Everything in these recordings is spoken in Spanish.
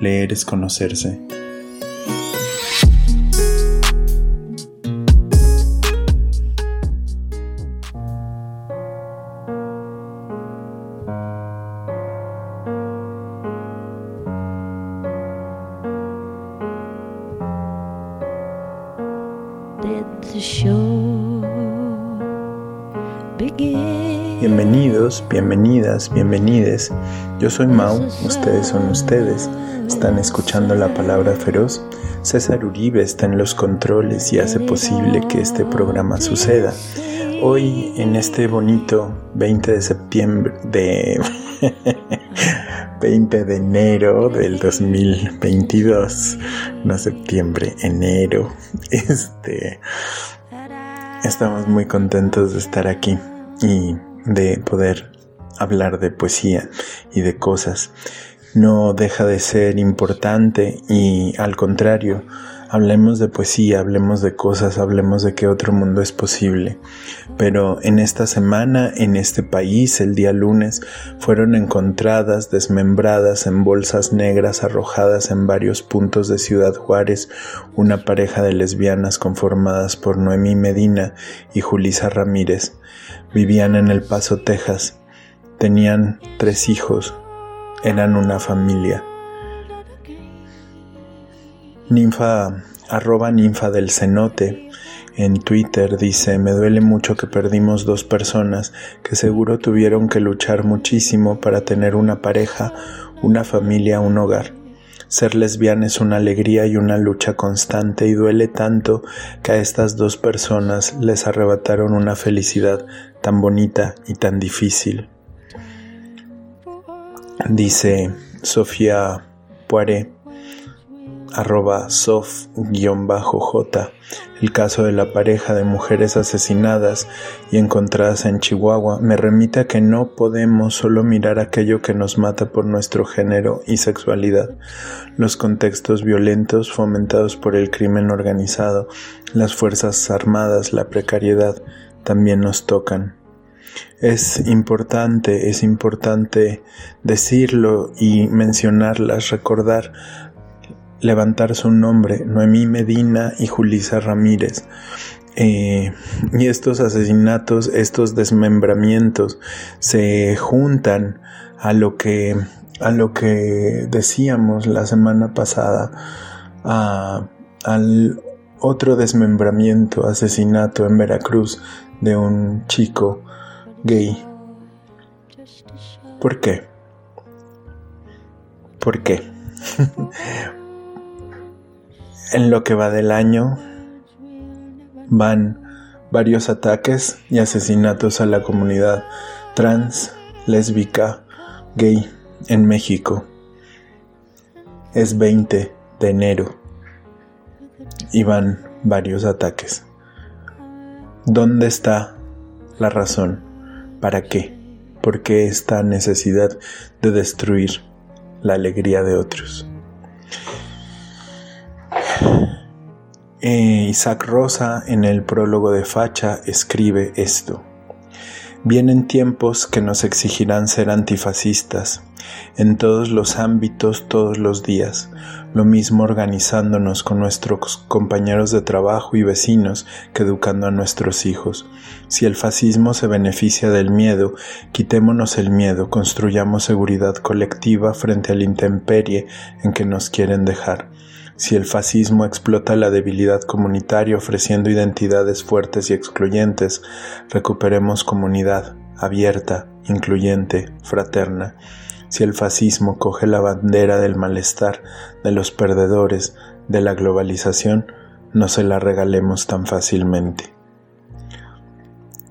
Leer es conocerse. Bienvenidos, bienvenidas, bienvenides. Yo soy Mau, ustedes son ustedes. Están escuchando la palabra feroz. César Uribe está en los controles y hace posible que este programa suceda. Hoy, en este bonito 20 de septiembre de 20 de enero del 2022, no septiembre, enero. Este estamos muy contentos de estar aquí y de poder hablar de poesía y de cosas. No deja de ser importante y al contrario, hablemos de poesía, hablemos de cosas, hablemos de que otro mundo es posible. Pero en esta semana, en este país, el día lunes, fueron encontradas, desmembradas en bolsas negras arrojadas en varios puntos de Ciudad Juárez, una pareja de lesbianas conformadas por Noemí Medina y Julisa Ramírez. Vivían en El Paso, Texas. Tenían tres hijos. Eran una familia. Ninfa, arroba ninfa del cenote, en Twitter dice, me duele mucho que perdimos dos personas que seguro tuvieron que luchar muchísimo para tener una pareja, una familia, un hogar. Ser lesbiana es una alegría y una lucha constante y duele tanto que a estas dos personas les arrebataron una felicidad tan bonita y tan difícil. Dice Sofía Poiré, arroba sof-j, el caso de la pareja de mujeres asesinadas y encontradas en Chihuahua me remite a que no podemos solo mirar aquello que nos mata por nuestro género y sexualidad. Los contextos violentos fomentados por el crimen organizado, las fuerzas armadas, la precariedad, también nos tocan. Es importante, es importante decirlo y mencionarlas, recordar levantar su nombre, Noemí Medina y Julisa Ramírez. Eh, y estos asesinatos, estos desmembramientos se juntan a lo que a lo que decíamos la semana pasada, al otro desmembramiento, asesinato en Veracruz de un chico gay. ¿Por qué? ¿Por qué? En lo que va del año van varios ataques y asesinatos a la comunidad trans, lésbica, gay en México. Es 20 de enero y van varios ataques. ¿Dónde está la razón? ¿Para qué? ¿Por qué esta necesidad de destruir la alegría de otros? Eh, Isaac Rosa en el prólogo de Facha escribe esto. Vienen tiempos que nos exigirán ser antifascistas, en todos los ámbitos, todos los días, lo mismo organizándonos con nuestros compañeros de trabajo y vecinos que educando a nuestros hijos. Si el fascismo se beneficia del miedo, quitémonos el miedo, construyamos seguridad colectiva frente al intemperie en que nos quieren dejar. Si el fascismo explota la debilidad comunitaria ofreciendo identidades fuertes y excluyentes, recuperemos comunidad abierta, incluyente, fraterna. Si el fascismo coge la bandera del malestar, de los perdedores, de la globalización, no se la regalemos tan fácilmente.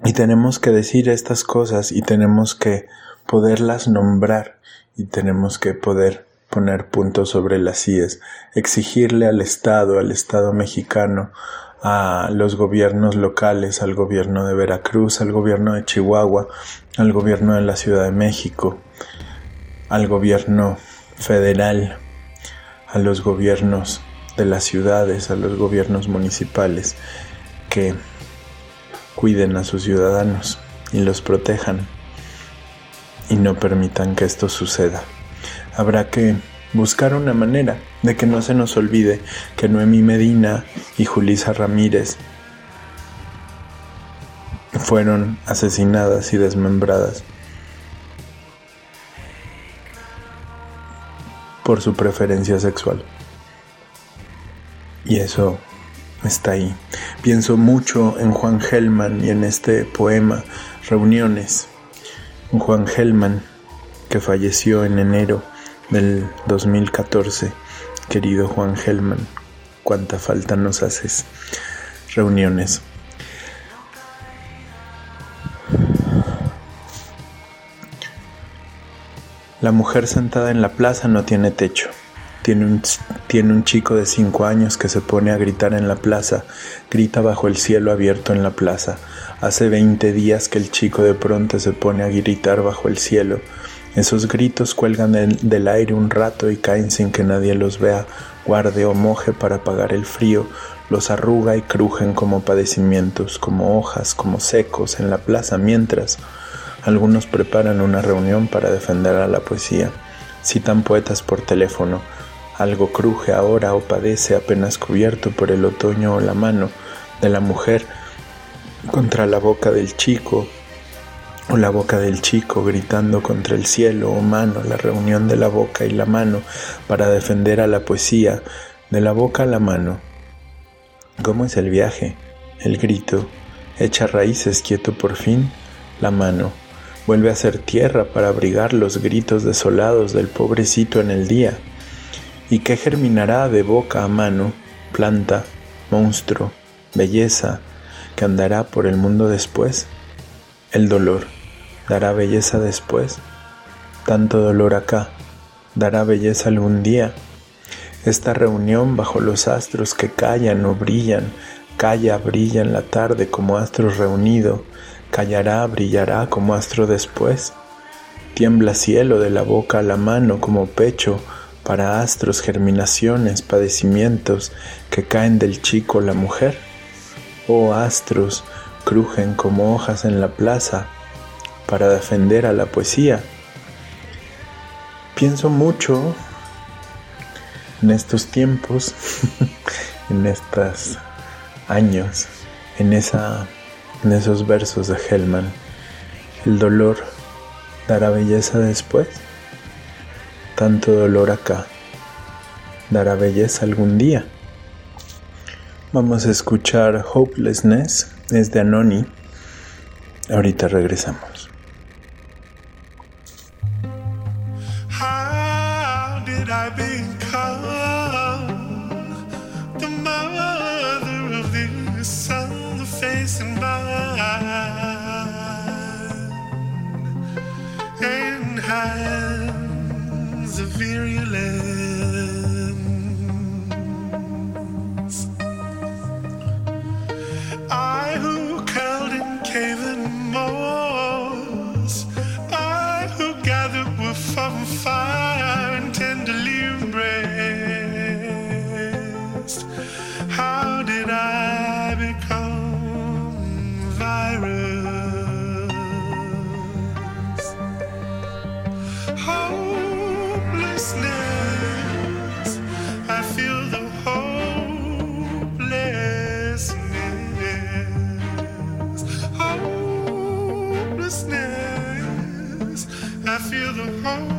Y tenemos que decir estas cosas y tenemos que poderlas nombrar y tenemos que poder poner puntos sobre las IES, exigirle al Estado, al Estado mexicano, a los gobiernos locales, al gobierno de Veracruz, al gobierno de Chihuahua, al gobierno de la Ciudad de México, al gobierno federal, a los gobiernos de las ciudades, a los gobiernos municipales, que cuiden a sus ciudadanos y los protejan y no permitan que esto suceda. Habrá que buscar una manera de que no se nos olvide que Noemí Medina y Julisa Ramírez fueron asesinadas y desmembradas por su preferencia sexual. Y eso está ahí. Pienso mucho en Juan Gelman y en este poema Reuniones. Juan Gelman, que falleció en enero del 2014. Querido Juan Gelman, cuánta falta nos haces. Reuniones. La mujer sentada en la plaza no tiene techo. Tiene un, tiene un chico de cinco años que se pone a gritar en la plaza, grita bajo el cielo abierto en la plaza. Hace veinte días que el chico de pronto se pone a gritar bajo el cielo. Esos gritos cuelgan del aire un rato y caen sin que nadie los vea, guarde o moje para apagar el frío, los arruga y crujen como padecimientos, como hojas, como secos en la plaza, mientras algunos preparan una reunión para defender a la poesía. Citan poetas por teléfono, algo cruje ahora o padece apenas cubierto por el otoño o la mano de la mujer contra la boca del chico o la boca del chico gritando contra el cielo o mano, la reunión de la boca y la mano para defender a la poesía, de la boca a la mano. ¿Cómo es el viaje? El grito, echa raíces quieto por fin, la mano, vuelve a ser tierra para abrigar los gritos desolados del pobrecito en el día. ¿Y qué germinará de boca a mano, planta, monstruo, belleza, que andará por el mundo después? El dolor, ¿dará belleza después? Tanto dolor acá, ¿dará belleza algún día? Esta reunión bajo los astros que callan o brillan, calla, brilla en la tarde como astros reunido, callará, brillará como astro después. Tiembla cielo de la boca a la mano como pecho, para astros, germinaciones, padecimientos que caen del chico la mujer. Oh astros, crujen como hojas en la plaza para defender a la poesía. Pienso mucho en estos tiempos, en estos años, en, esa, en esos versos de Hellman. El dolor dará belleza después tanto dolor acá. ¿Dará belleza algún día? Vamos a escuchar Hopelessness, es de Anoni. Ahorita regresamos. I feel the hope.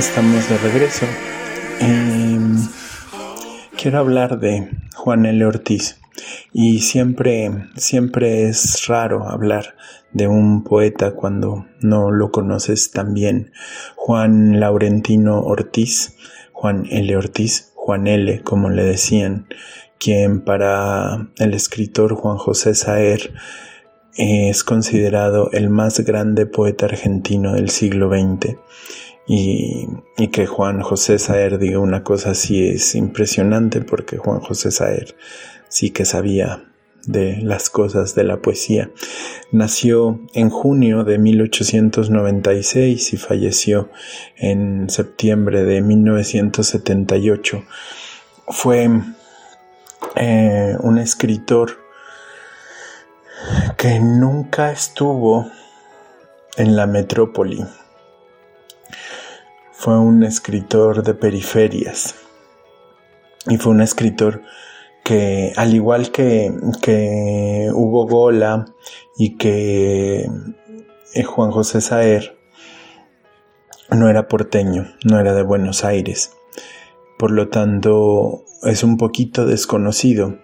Estamos de regreso. Em, quiero hablar de Juan L. Ortiz y siempre, siempre es raro hablar de un poeta cuando no lo conoces tan bien. Juan Laurentino Ortiz, Juan L. Ortiz, Juan L. como le decían, quien para el escritor Juan José Saer es considerado el más grande poeta argentino del siglo XX y, que Juan José Saer diga una cosa así es impresionante porque Juan José Saer sí que sabía de las cosas de la poesía. Nació en junio de 1896 y falleció en septiembre de 1978. Fue eh, un escritor que nunca estuvo en la metrópoli fue un escritor de periferias y fue un escritor que al igual que, que Hugo Gola y que eh, Juan José Saer no era porteño, no era de Buenos Aires. Por lo tanto, es un poquito desconocido,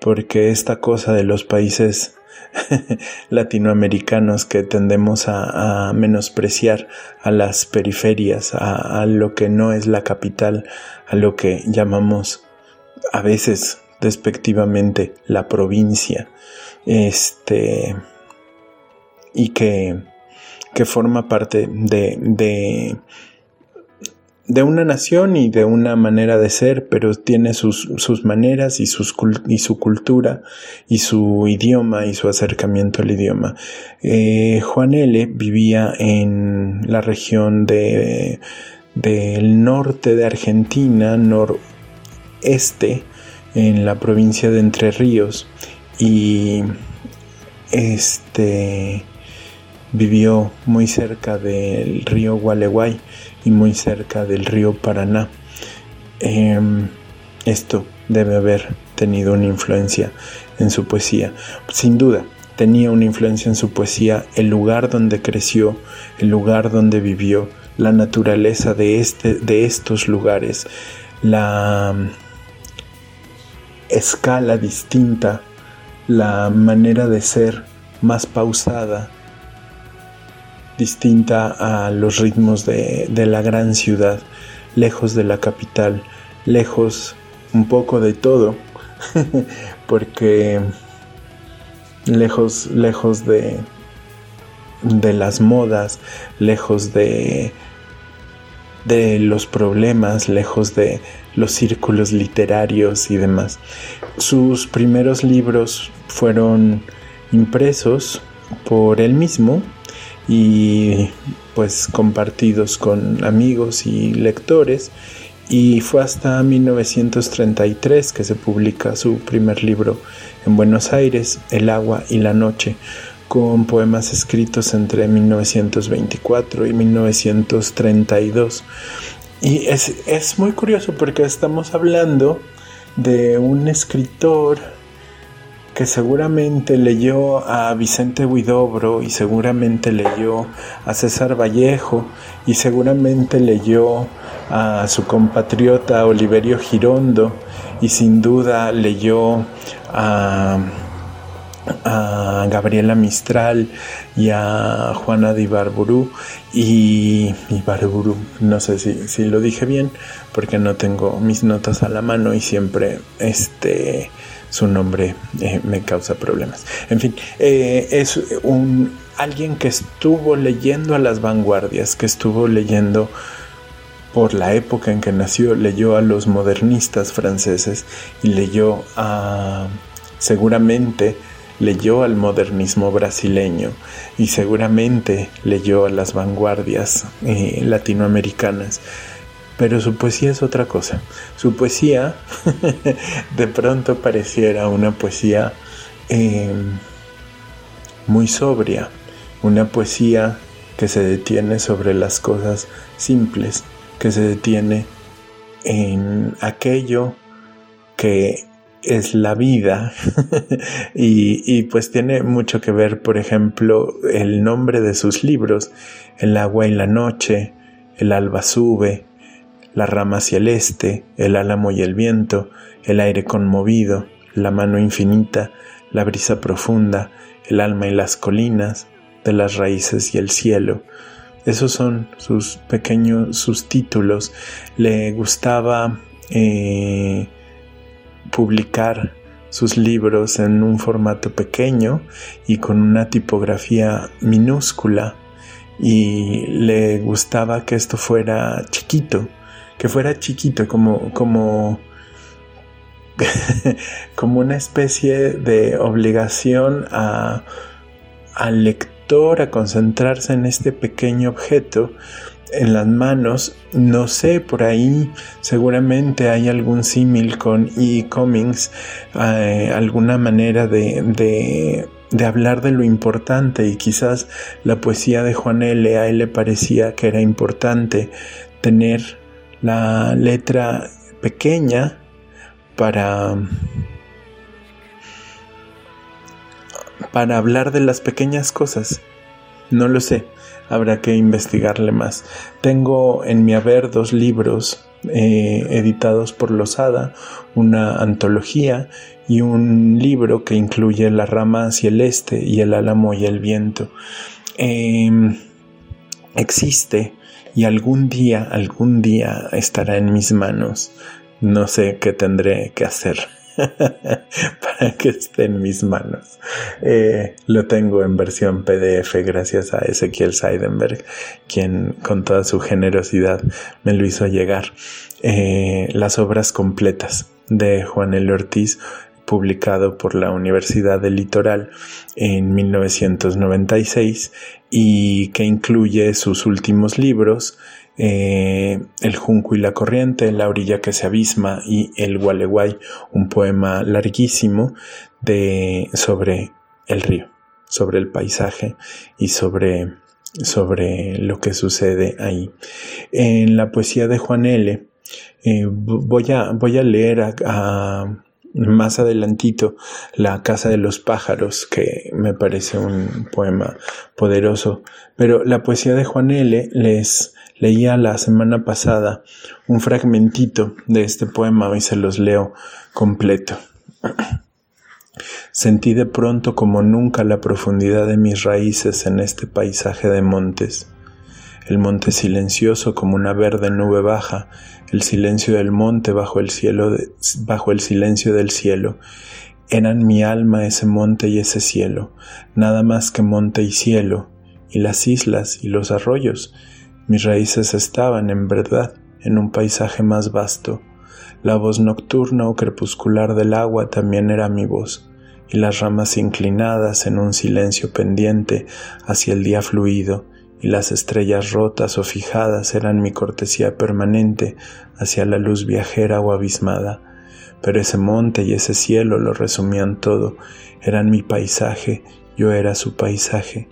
porque esta cosa de los países latinoamericanos que tendemos a, menospreciar a las periferias, a, lo que no es la capital, a lo que llamamos a veces despectivamente la provincia, este, y que, que forma parte de, de de una nación y de una manera de ser, pero tiene sus, sus maneras y, sus, y su cultura y su idioma y su acercamiento al idioma. Eh, Juan L. vivía en la región de, del norte de Argentina, noreste, en la provincia de Entre Ríos y este vivió muy cerca del río Gualeguay y muy cerca del río Paraná. Em, esto debe haber tenido una influencia en su poesía. Sin duda, tenía una influencia en su poesía el lugar donde creció, el lugar donde vivió, la naturaleza de, este, de estos lugares, la mm, escala distinta, la manera de ser más pausada, distinta a los ritmos de, la gran ciudad, lejos de la capital, lejos un poco de todo, porque lejos, lejos de, de las modas, lejos de, de los problemas, lejos de los círculos literarios y demás. Sus primeros libros fueron impresos por él mismo y pues compartidos con amigos y lectores y fue hasta 1933 que se publica su primer libro en Buenos Aires, El agua y la noche, con poemas escritos entre 1924 y 1932. Y es, es muy curioso porque estamos hablando de un escritor que seguramente leyó a Vicente Huidobro y seguramente leyó a César Vallejo y seguramente leyó a su compatriota Oliverio Girondo y sin duda leyó a, Gabriela Mistral y a Juana de Ibarburu y Ibarburu, no sé si, si lo dije bien porque no tengo mis notas a la mano y siempre este su nombre eh, me causa problemas. En fin, eh, es un alguien que estuvo leyendo a las vanguardias, que estuvo leyendo por la época en que nació, leyó a los modernistas franceses y leyó a seguramente leyó al modernismo brasileño y seguramente leyó a las vanguardias eh, latinoamericanas pero su poesía es otra cosa. Su poesía de pronto pareciera una poesía em, muy sobria, una poesía que se detiene sobre las cosas simples, que se detiene en aquello que es la vida y, y, pues tiene mucho que ver, por ejemplo, el nombre de sus libros, El agua y la noche, El alba sube, la rama hacia el este, el álamo y el viento, el aire conmovido, la mano infinita, la brisa profunda, el alma y las colinas, de las raíces y el cielo. Esos son sus pequeños, sus títulos. Le gustaba eh, publicar sus libros en un formato pequeño y con una tipografía minúscula y le gustaba que esto fuera chiquito que fuera chiquito, como, como, como una especie de obligación a, al lector a concentrarse en este pequeño objeto en las manos. No sé, por ahí seguramente hay algún símil con E. Cummings, eh, alguna manera de, de, de, hablar de lo importante y quizás la poesía de Juan L. a le parecía que era importante tener la letra pequeña para para hablar de las pequeñas cosas. No lo sé, habrá que investigarle más. Tengo en mi haber dos libros eh, editados por Losada, una antología y un libro que incluye La rama hacia el este y El álamo y el viento. Em, existe y algún día, algún día estará en mis manos. No sé qué tendré que hacer para que esté en mis manos. Eh, lo tengo en versión PDF gracias a Ezequiel Seidenberg, quien con toda su generosidad me lo hizo llegar. Eh, las obras completas de Juan L. Ortiz publicado por la Universidad del Litoral en 1996 y que incluye sus últimos libros, eh, El Junco y la Corriente, La Orilla que se abisma y El Gualeguay, un poema larguísimo de, sobre el río, sobre el paisaje y sobre, sobre lo que sucede ahí. En la poesía de Juan L. Eh, voy, a, voy a leer a más adelantito La Casa de los Pájaros, que me parece un poema poderoso. Pero la poesía de Juan L. les leía la semana pasada un fragmentito de este poema, hoy se los leo completo. Sentí de pronto como nunca la profundidad de mis raíces en este paisaje de montes. El monte silencioso como una verde nube baja el silencio del monte bajo el cielo, bajo el silencio del cielo. Eran mi alma ese monte y ese cielo, nada más que monte y cielo, y las islas y los arroyos. Mis raíces estaban, en verdad, en un paisaje más vasto. La voz nocturna o crepuscular del agua también era mi voz, y las ramas inclinadas en un silencio pendiente hacia el día fluido, y las estrellas rotas o fijadas eran mi cortesía permanente hacia la luz viajera o abismada. Pero ese monte y ese cielo lo resumían todo, eran mi paisaje, yo era su paisaje.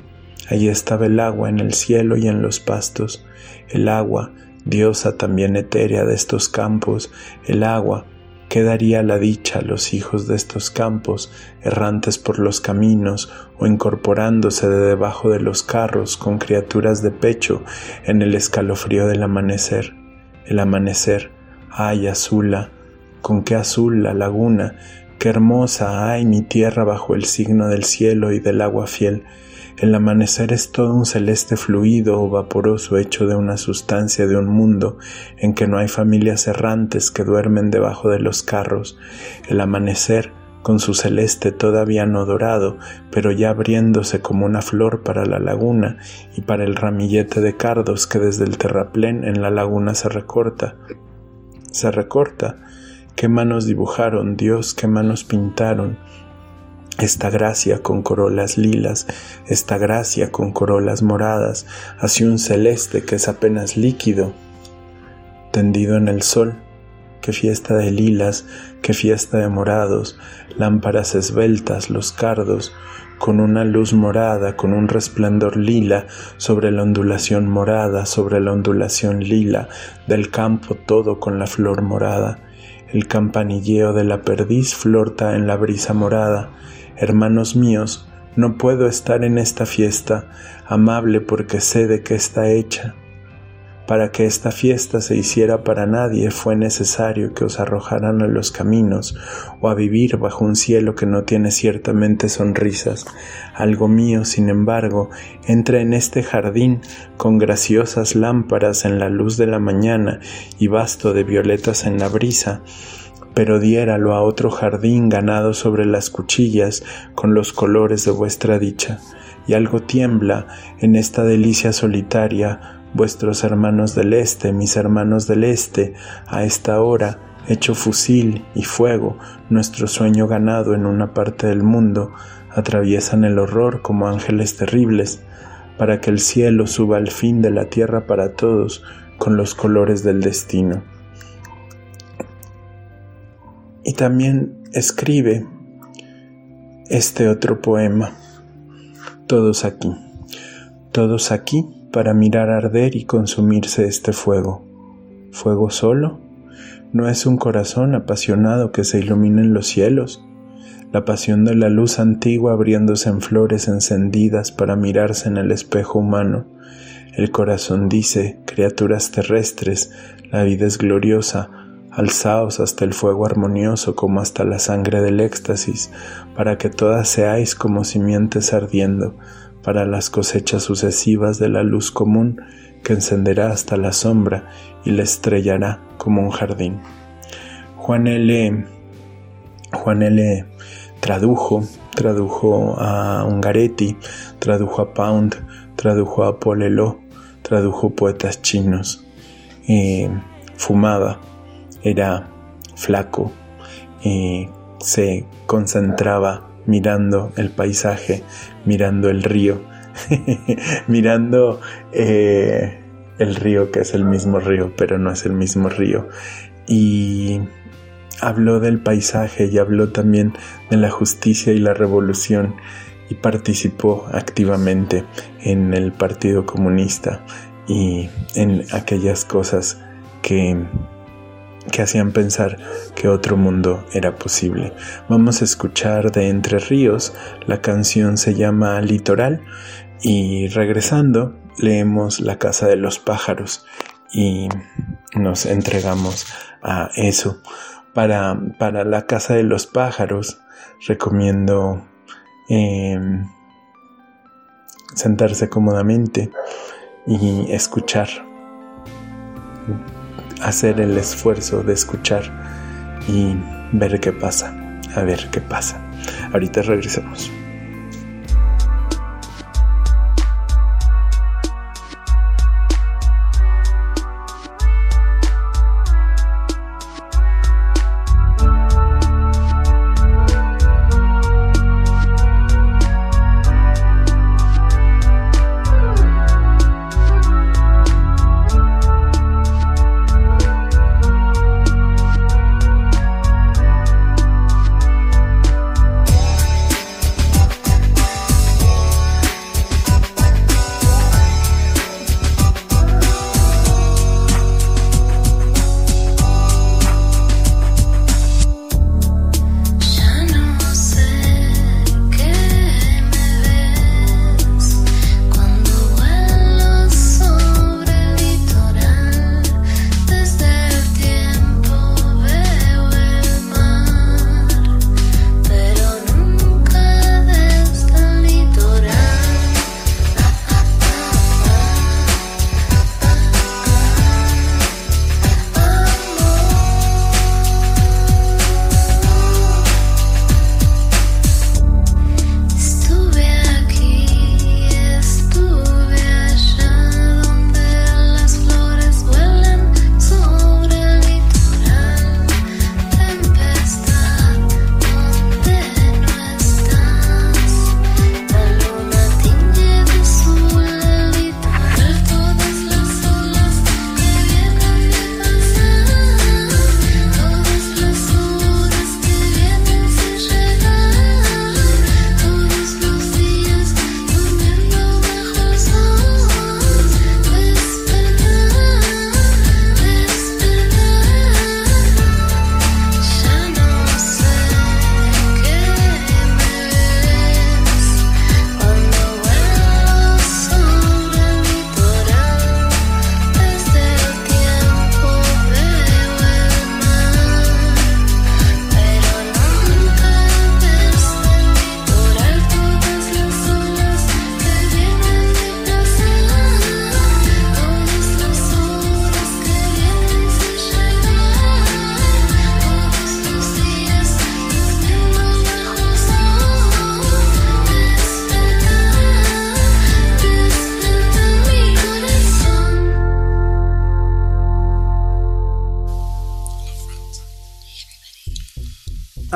Allí estaba el agua en el cielo y en los pastos, el agua, diosa también etérea de estos campos, el agua, ¿Qué daría la dicha a los hijos de estos campos, errantes por los caminos o incorporándose de debajo de los carros con criaturas de pecho en el escalofrío del amanecer? El amanecer, ay azula, con qué azul la laguna, qué hermosa, ay mi tierra bajo el signo del cielo y del agua fiel, el amanecer es todo un celeste fluido o vaporoso hecho de una sustancia de un mundo en que no hay familias errantes que duermen debajo de los carros. El amanecer, con su celeste todavía no dorado, pero ya abriéndose como una flor para la laguna y para el ramillete de cardos que desde el terraplén en la laguna se recorta. Se recorta. ¿Qué manos dibujaron, Dios, qué manos pintaron? Esta gracia con corolas lilas, esta gracia con corolas moradas, hacia un celeste que es apenas líquido, tendido en el sol. Qué fiesta de lilas, qué fiesta de morados, lámparas esbeltas, los cardos, con una luz morada, con un resplandor lila, sobre la ondulación morada, sobre la ondulación lila, del campo todo con la flor morada. El campanilleo de la perdiz florta en la brisa morada, Hermanos míos, no puedo estar en esta fiesta, amable porque sé de qué está hecha. Para que esta fiesta se hiciera para nadie fue necesario que os arrojaran a los caminos o a vivir bajo un cielo que no tiene ciertamente sonrisas. Algo mío, sin embargo, entra en este jardín con graciosas lámparas en la luz de la mañana y basto de violetas en la brisa, pero diéralo a otro jardín ganado sobre las cuchillas con los colores de vuestra dicha, y algo tiembla en esta delicia solitaria, vuestros hermanos del este, mis hermanos del este, a esta hora, hecho fusil y fuego, nuestro sueño ganado en una parte del mundo, atraviesan el horror como ángeles terribles, para que el cielo suba al fin de la tierra para todos con los colores del destino y también escribe este otro poema, Todos aquí, todos aquí para mirar arder y consumirse este fuego. ¿Fuego solo? ¿No es un corazón apasionado que se ilumina en los cielos? La pasión de la luz antigua abriéndose en flores encendidas para mirarse en el espejo humano. El corazón dice, criaturas terrestres, la vida es gloriosa, alzaos hasta el fuego armonioso como hasta la sangre del éxtasis, para que todas seáis como simientes ardiendo, para las cosechas sucesivas de la luz común que encenderá hasta la sombra y la estrellará como un jardín. Juan L. Juan L. tradujo, tradujo a Ungaretti, tradujo a Pound, tradujo a Polelo, tradujo poetas chinos, eh, fumaba, era flaco y se concentraba mirando el paisaje, mirando el río, mirando eh, el río que es el mismo río, pero no es el mismo río. Y habló del paisaje y habló también de la justicia y la revolución y participó activamente en el Partido Comunista y en aquellas cosas que que hacían pensar que otro mundo era posible. Vamos a escuchar de Entre Ríos, la canción se llama Litoral y regresando leemos La Casa de los Pájaros y nos entregamos a eso. Para, para La Casa de los Pájaros recomiendo em, sentarse cómodamente y escuchar hacer el esfuerzo de escuchar y ver qué pasa, a ver qué pasa. Ahorita regresamos.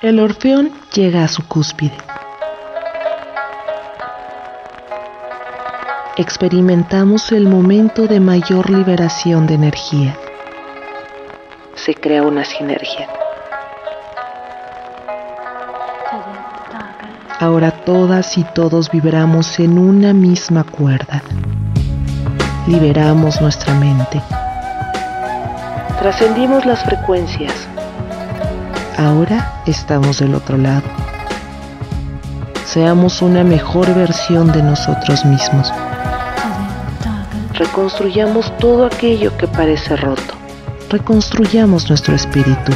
El Orfeón llega a su cúspide. Experimentamos el momento de mayor liberación de energía. Se crea una sinergia. Ahora todas y todos vibramos en una misma cuerda. Liberamos nuestra mente. Trascendimos las frecuencias. Ahora estamos del otro lado. Seamos una mejor versión de nosotros mismos. Reconstruyamos todo aquello que parece roto. Reconstruyamos nuestro espíritu.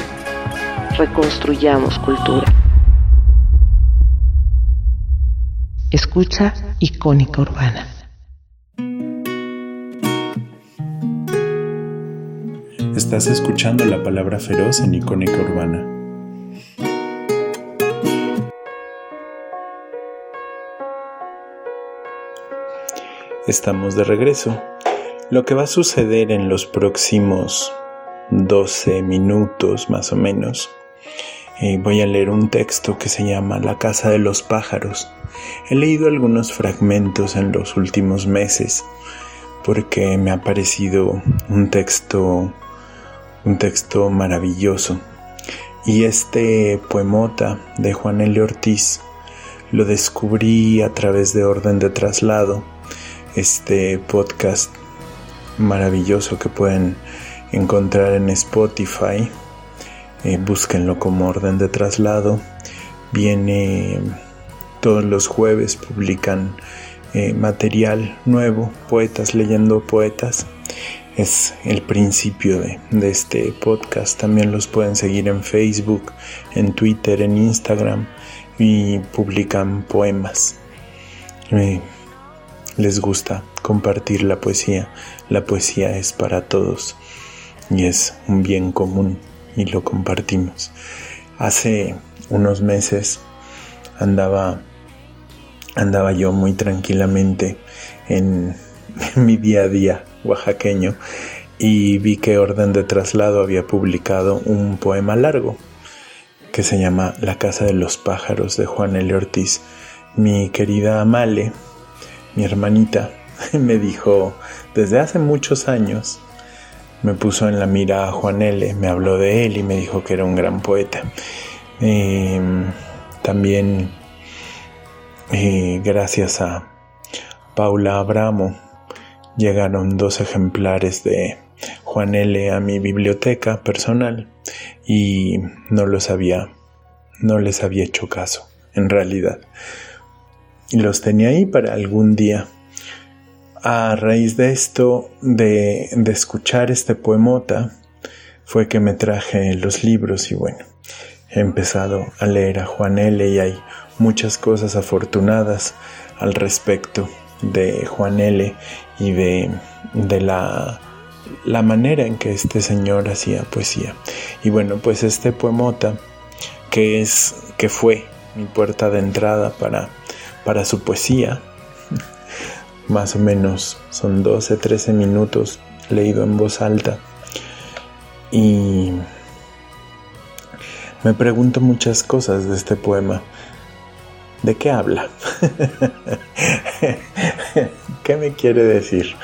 Reconstruyamos cultura. Escucha icónica urbana. Estás escuchando la palabra feroz en icónica urbana. Estamos de regreso. Lo que va a suceder en los próximos 12 minutos más o menos, eh, voy a leer un texto que se llama La Casa de los Pájaros. He leído algunos fragmentos en los últimos meses porque me ha parecido un texto un texto maravilloso. Y este poemota de Juan L. Ortiz lo descubrí a través de Orden de Traslado este podcast maravilloso que pueden encontrar en Spotify. Eh, búsquenlo como orden de traslado. Viene todos los jueves, publican eh, material nuevo, poetas leyendo poetas. Es el principio de, este podcast. También los pueden seguir en Facebook, en Twitter, en Instagram y publican poemas. Eh, les gusta compartir la poesía. La poesía es para todos y es un bien común y lo compartimos. Hace unos meses andaba andaba yo muy tranquilamente en, mi día a día oaxaqueño y vi que Orden de Traslado había publicado un poema largo que se llama La Casa de los Pájaros de Juan L. Ortiz. Mi querida Amale, mi hermanita me dijo desde hace muchos años, me puso en la mira a Juan L., me habló de él y me dijo que era un gran poeta. Em, también eh, gracias a Paula Abramo llegaron dos ejemplares de Juan L. a mi biblioteca personal y no los había, no les había hecho caso, en realidad y los tenía ahí para algún día. A raíz de esto, de, de escuchar este poemota, fue que me traje los libros y bueno, he empezado a leer a Juan L. y hay muchas cosas afortunadas al respecto de Juan L. y de, de la, la manera en que este señor hacía poesía. Y bueno, pues este poemota que es que fue mi puerta de entrada para para su poesía. Más o menos son 12, 13 minutos leído en voz alta. Y me pregunto muchas cosas de este poema. ¿De qué habla? ¿Qué me quiere decir?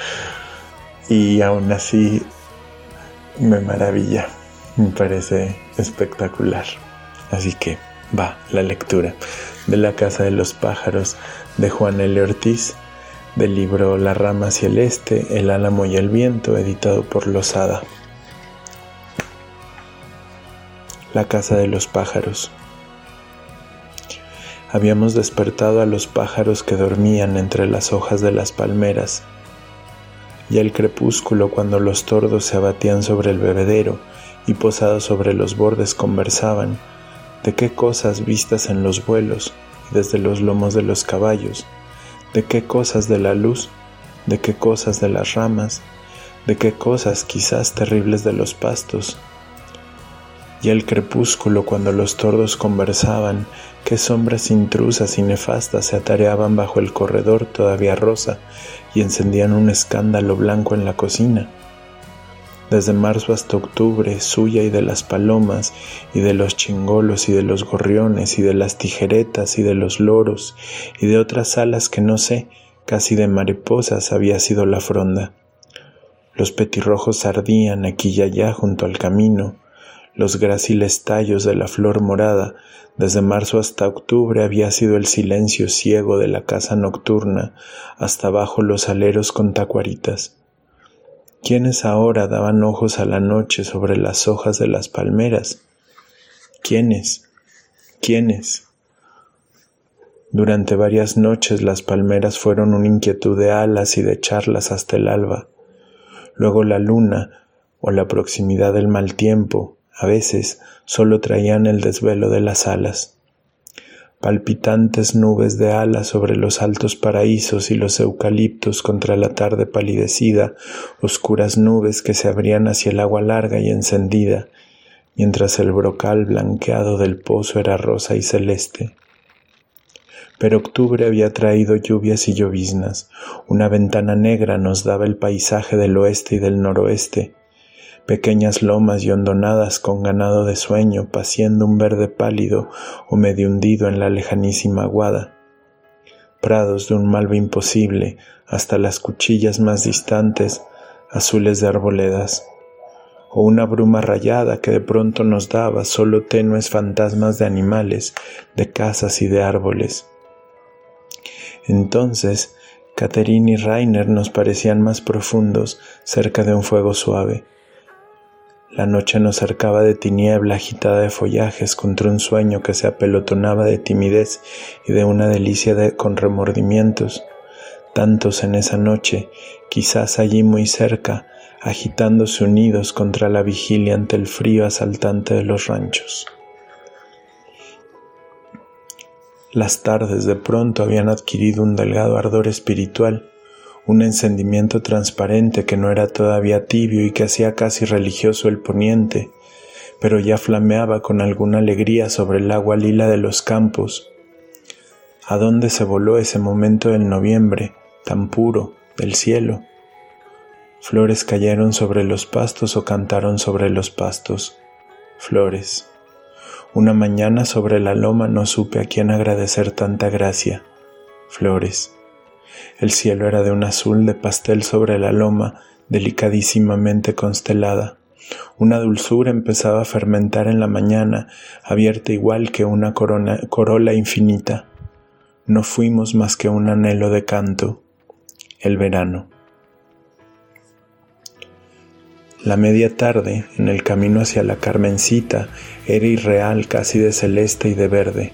Y aún así me maravilla, me parece espectacular. Así que va la lectura de la Casa de los Pájaros de Juan L. Ortiz, del libro La rama hacia el este, El álamo y el viento, editado por Losada. La Casa de los Pájaros. Habíamos despertado a los pájaros que dormían entre las hojas de las palmeras. Y el crepúsculo cuando los tordos se abatían sobre el bebedero y posados sobre los bordes conversaban de qué cosas vistas en los vuelos y desde los lomos de los caballos, de qué cosas de la luz, de qué cosas de las ramas, de qué cosas quizás terribles de los pastos. Y el crepúsculo cuando los tordos conversaban, qué sombras intrusas y nefastas se atareaban bajo el corredor todavía rosa y encendían un escándalo blanco en la cocina. Desde marzo hasta octubre, suya y de las palomas, y de los chingolos y de los gorriones, y de las tijeretas y de los loros, y de otras alas que no sé, casi de mariposas había sido la fronda. Los petirrojos ardían aquí y allá junto al camino, los gráciles tallos de la flor morada, desde marzo hasta octubre había sido el silencio ciego de la casa nocturna, hasta abajo los aleros con tacuaritas. ¿Quiénes ahora daban ojos a la noche sobre las hojas de las palmeras? ¿Quiénes? ¿Quiénes? Durante varias noches las palmeras fueron una inquietud de alas y de charlas hasta el alba luego la luna o la proximidad del mal tiempo, a veces solo traían el desvelo de las alas. Palpitantes nubes de alas sobre los altos paraísos y los eucaliptos contra la tarde palidecida, oscuras nubes que se abrían hacia el agua larga y encendida, mientras el brocal blanqueado del pozo era rosa y celeste pero octubre había traído lluvias y lloviznas. Una ventana negra nos daba el paisaje del oeste y del noroeste, pequeñas lomas y hondonadas con ganado de sueño paciendo un verde pálido o medio hundido en la lejanísima aguada, prados de un malva imposible hasta las cuchillas más distantes, azules de arboledas, o una bruma rayada que de pronto nos daba solo tenues fantasmas de animales, de casas y de árboles. Entonces, Catherine y Rainer nos parecían más profundos cerca de un fuego suave. La noche nos cercaba de tiniebla agitada de follajes contra un sueño que se apelotonaba de timidez y de una delicia de, con remordimientos. Tantos en esa noche, quizás allí muy cerca, agitándose unidos contra la vigilia ante el frío asaltante de los ranchos. Las tardes de pronto habían adquirido un delgado ardor espiritual, un encendimiento transparente que no era todavía tibio y que hacía casi religioso el poniente, pero ya flameaba con alguna alegría sobre el agua lila de los campos. ¿A dónde se voló ese momento del noviembre, tan puro, del cielo? Flores cayeron sobre los pastos o cantaron sobre los pastos. Flores. Una mañana sobre la loma no supe a quién agradecer tanta gracia. Flores. El cielo era de un azul de pastel sobre la loma, delicadísimamente constelada. Una dulzura empezaba a fermentar en la mañana, abierta igual que una corona, corola infinita. No fuimos más que un anhelo de canto, el verano. La media tarde, en el camino hacia la Carmencita, era irreal casi de celeste y de verde,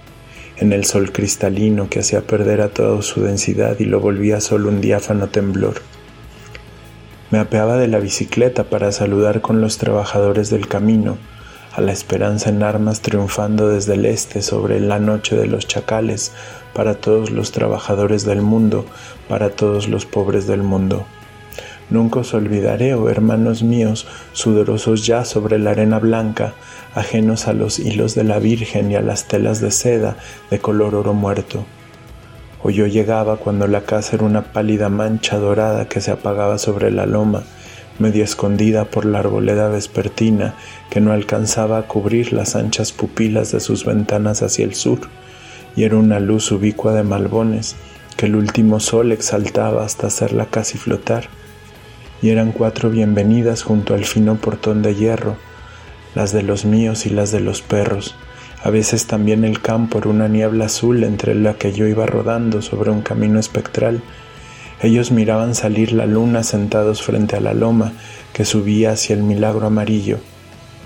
en el sol cristalino que hacía perder a toda su densidad y lo volvía solo un diáfano temblor. Me apeaba de la bicicleta para saludar con los trabajadores del camino, a la esperanza en armas triunfando desde el este sobre la noche de los chacales, para todos los trabajadores del mundo, para todos los pobres del mundo. Nunca os olvidaré, oh hermanos míos, sudorosos ya sobre la arena blanca, ajenos a los hilos de la Virgen y a las telas de seda de color oro muerto. O yo llegaba cuando la casa era una pálida mancha dorada que se apagaba sobre la loma, medio escondida por la arboleda vespertina que no alcanzaba a cubrir las anchas pupilas de sus ventanas hacia el sur, y era una luz ubicua de malbones que el último sol exaltaba hasta hacerla casi flotar y eran cuatro bienvenidas junto al fino portón de hierro, las de los míos y las de los perros. A veces también el campo era una niebla azul entre la que yo iba rodando sobre un camino espectral. Ellos miraban salir la luna sentados frente a la loma que subía hacia el milagro amarillo.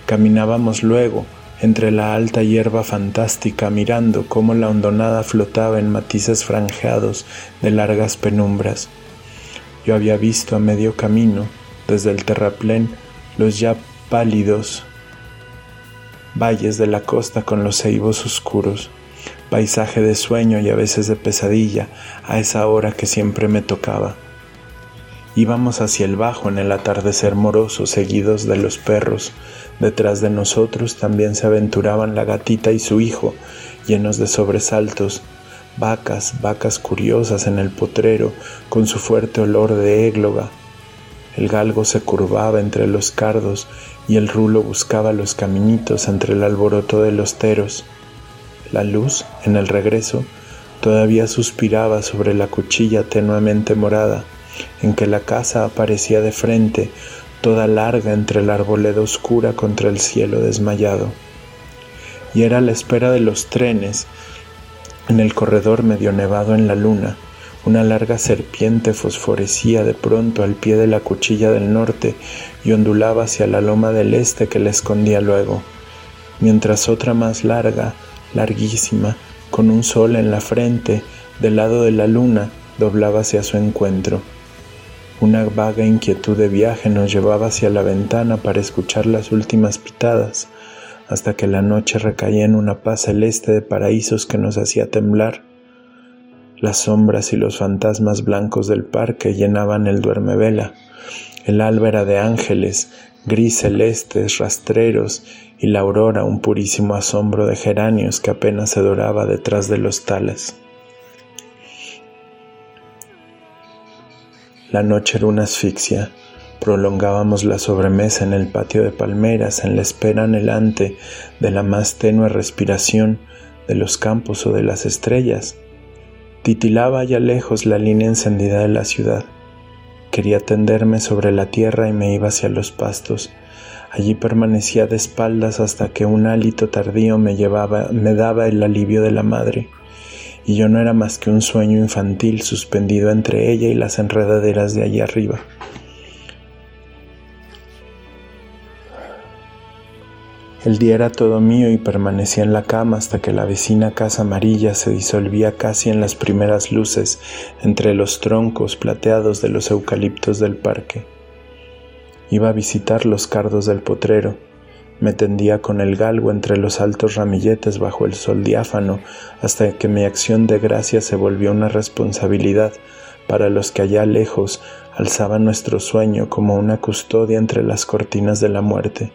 Caminábamos luego, entre la alta hierba fantástica, mirando cómo la hondonada flotaba en matices franjeados de largas penumbras. Yo había visto a medio camino, desde el terraplén, los ya pálidos valles de la costa con los ceibos oscuros, paisaje de sueño y a veces de pesadilla a esa hora que siempre me tocaba. Íbamos hacia el bajo en el atardecer moroso, seguidos de los perros. Detrás de nosotros también se aventuraban la gatita y su hijo, llenos de sobresaltos, vacas, vacas curiosas en el potrero, con su fuerte olor de égloga. El galgo se curvaba entre los cardos y el rulo buscaba los caminitos entre el alboroto de los teros. La luz, en el regreso, todavía suspiraba sobre la cuchilla tenuemente morada, en que la casa aparecía de frente, toda larga entre la arboleda oscura contra el cielo desmayado. Y era la espera de los trenes, en el corredor medio nevado en la luna, una larga serpiente fosforecía de pronto al pie de la cuchilla del norte y ondulaba hacia la loma del este que la escondía luego, mientras otra más larga, larguísima, con un sol en la frente, del lado de la luna, doblaba hacia su encuentro. Una vaga inquietud de viaje nos llevaba hacia la ventana para escuchar las últimas pitadas, hasta que la noche recaía en una paz celeste de paraísos que nos hacía temblar las sombras y los fantasmas blancos del parque llenaban el duermevela. El alba era de ángeles, gris celestes, rastreros, y la aurora un purísimo asombro de geranios que apenas se doraba detrás de los tales. La noche era una asfixia. Prolongábamos la sobremesa en el patio de palmeras en la espera anhelante de la más tenue respiración de los campos o de las estrellas. Titilaba allá lejos la línea encendida de la ciudad. Quería tenderme sobre la tierra y me iba hacia los pastos. Allí permanecía de espaldas hasta que un hálito tardío me llevaba, me daba el alivio de la madre, y yo no era más que un sueño infantil suspendido entre ella y las enredaderas de allá arriba. El día era todo mío y permanecía en la cama hasta que la vecina casa amarilla se disolvía casi en las primeras luces entre los troncos plateados de los eucaliptos del parque. Iba a visitar los cardos del potrero, me tendía con el galgo entre los altos ramilletes bajo el sol diáfano hasta que mi acción de gracia se volvió una responsabilidad para los que allá lejos alzaban nuestro sueño como una custodia entre las cortinas de la muerte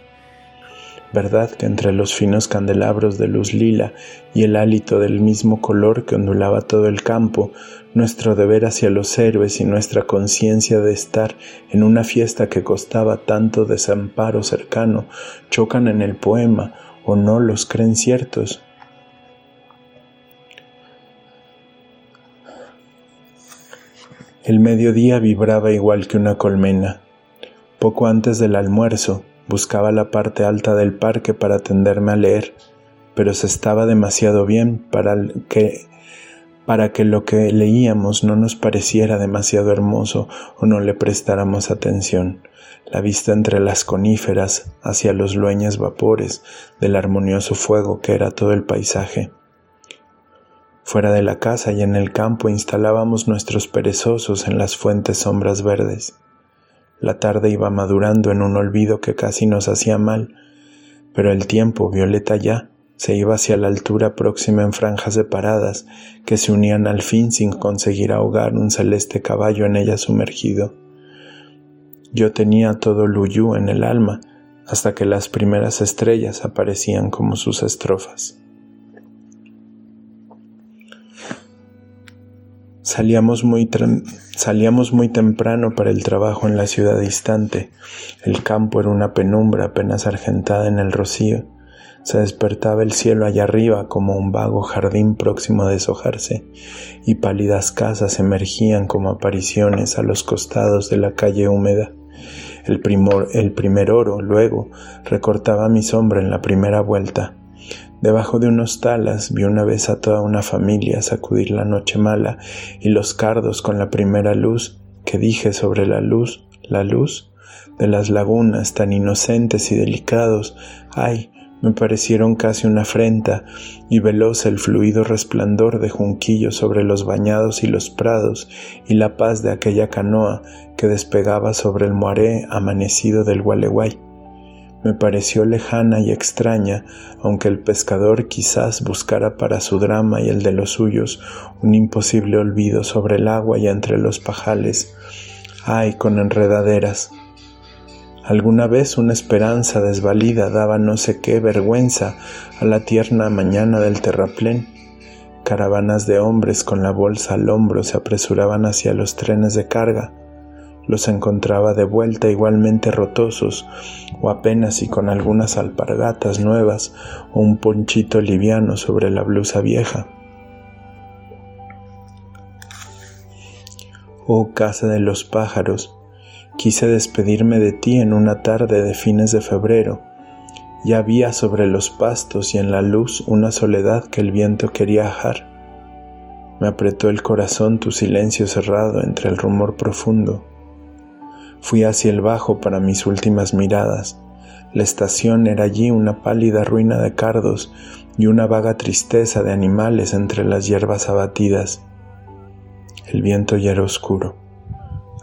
verdad que entre los finos candelabros de luz lila y el hálito del mismo color que ondulaba todo el campo, nuestro deber hacia los héroes y nuestra conciencia de estar en una fiesta que costaba tanto desamparo cercano chocan en el poema o no los creen ciertos. El mediodía vibraba igual que una colmena. Poco antes del almuerzo, Buscaba la parte alta del parque para tenderme a leer, pero se estaba demasiado bien para que para que lo que leíamos no nos pareciera demasiado hermoso o no le prestáramos atención. La vista entre las coníferas hacia los lueñes vapores del armonioso fuego que era todo el paisaje. Fuera de la casa y en el campo instalábamos nuestros perezosos en las fuentes sombras verdes. La tarde iba madurando en un olvido que casi nos hacía mal, pero el tiempo, violeta ya, se iba hacia la altura próxima en franjas separadas que se unían al fin sin conseguir ahogar un celeste caballo en ella sumergido. Yo tenía todo Luyú en el alma hasta que las primeras estrellas aparecían como sus estrofas. Salíamos muy, salíamos muy temprano para el trabajo en la ciudad distante. El campo era una penumbra apenas argentada en el rocío. Se despertaba el cielo allá arriba como un vago jardín próximo a deshojarse, y pálidas casas emergían como apariciones a los costados de la calle húmeda. El, el primer oro, luego, recortaba mi sombra en la primera vuelta. Debajo de unos talas vi una vez a toda una familia sacudir la noche mala y los cardos con la primera luz que dije sobre la luz, la luz de las lagunas tan inocentes y delicados, ay, me parecieron casi una afrenta y veloz el fluido resplandor de junquillos sobre los bañados y los prados y la paz de aquella canoa que despegaba sobre el moaré amanecido del Gualeguay. Me pareció lejana y extraña, aunque el pescador quizás buscara para su drama y el de los suyos un imposible olvido sobre el agua y entre los pajales, ay, con enredaderas Alguna vez una esperanza desvalida daba no sé qué vergüenza a la tierna mañana del terraplén. Caravanas de hombres con la bolsa al hombro se apresuraban hacia los trenes de carga. Los encontraba de vuelta igualmente rotosos, o apenas y con algunas alpargatas nuevas o un ponchito liviano sobre la blusa vieja. Oh casa de los pájaros, Quise despedirme de ti en una tarde de fines de febrero. Ya había sobre los pastos y en la luz una soledad que el viento quería ajar. Me apretó el corazón tu silencio cerrado entre el rumor profundo. Fui hacia el bajo para mis últimas miradas. La estación era allí una pálida ruina de cardos y una vaga tristeza de animales entre las hierbas abatidas. El viento ya era oscuro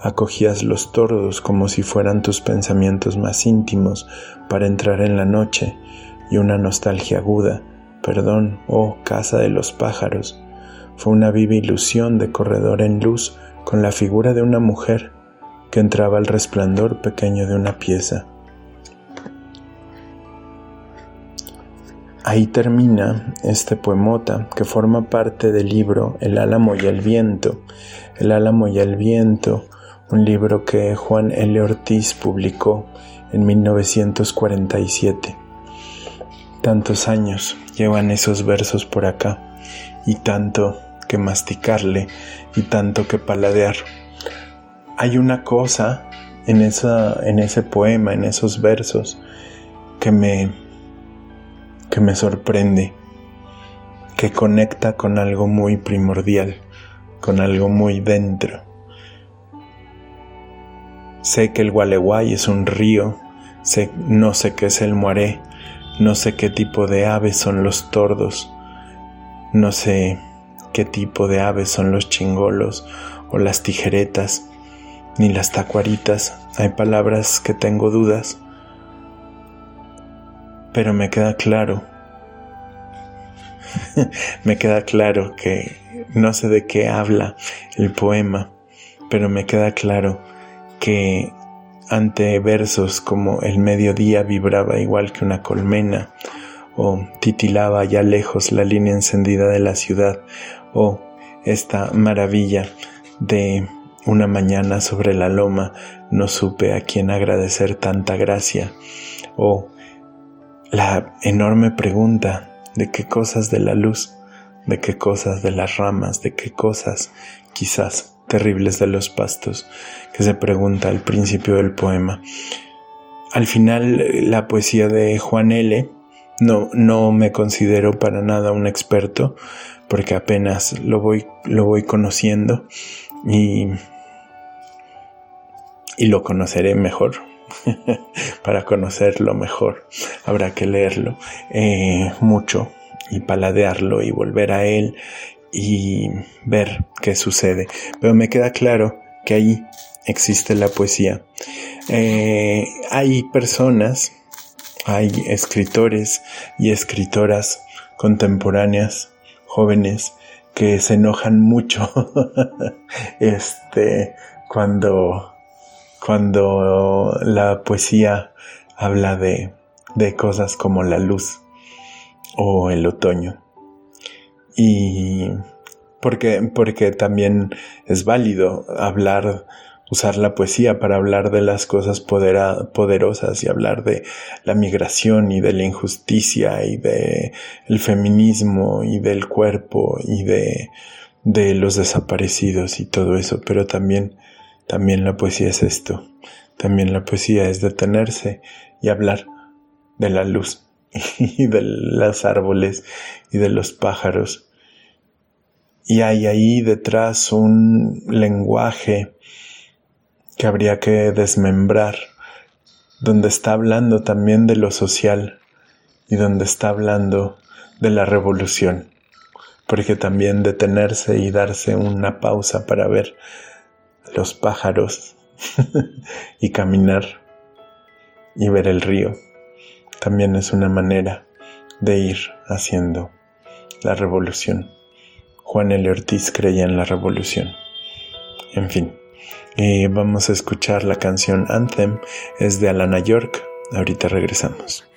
acogías los tordos como si fueran tus pensamientos más íntimos para entrar en la noche y una nostalgia aguda, perdón, oh casa de los pájaros, fue una viva ilusión de corredor en luz con la figura de una mujer que entraba al resplandor pequeño de una pieza. Ahí termina este poemota que forma parte del libro El álamo y el viento. El álamo y el viento un libro que Juan L. Ortiz publicó en 1947. Tantos años llevan esos versos por acá y tanto que masticarle y tanto que paladear. Hay una cosa en, esa, en ese poema, en esos versos, que me, que me sorprende, que conecta con algo muy primordial, con algo muy dentro. Sé que el Gualeguay es un río, no sé qué es el Muaré, no sé qué tipo de aves son los tordos, no sé qué tipo de aves son los chingolos o las tijeretas, ni las tacuaritas. Hay palabras que tengo dudas, pero me queda claro, me queda claro que no sé de qué habla el poema, pero me queda claro que ante versos como el mediodía vibraba igual que una colmena, o titilaba ya lejos la línea encendida de la ciudad, o esta maravilla de una mañana sobre la loma, no supe a quién agradecer tanta gracia, o la enorme pregunta de qué cosas de la luz, de qué cosas de las ramas, de qué cosas quizás terribles de los pastos que se pregunta al principio del poema. Al final, la poesía de Juan L. No, no me considero para nada un experto, porque apenas lo voy, lo voy conociendo y, y lo conoceré mejor. para conocerlo mejor habrá que leerlo eh, mucho y paladearlo y volver a él y ver qué sucede. Pero me queda claro que ahí existe la poesía. Eh, hay personas, hay escritores y escritoras contemporáneas, jóvenes, que se enojan mucho este, cuando, cuando la poesía habla de, de cosas como la luz o el otoño. Y porque, porque también es válido hablar, usar la poesía para hablar de las cosas poderosas y hablar de la migración y de la injusticia y de el feminismo y del cuerpo y de, de los desaparecidos y todo eso, pero también, también la poesía es esto, también la poesía es detenerse y hablar de la luz y de los árboles y de los pájaros. Y hay ahí detrás un lenguaje que habría que desmembrar, donde está hablando también de lo social y donde está hablando de la revolución, porque también detenerse y darse una pausa para ver los pájaros y caminar y ver el río también es una manera de ir haciendo la revolución. Juan L. Ortiz creía en la revolución. En fin, eh, vamos a escuchar la canción Anthem, es de Alana York. Ahorita regresamos.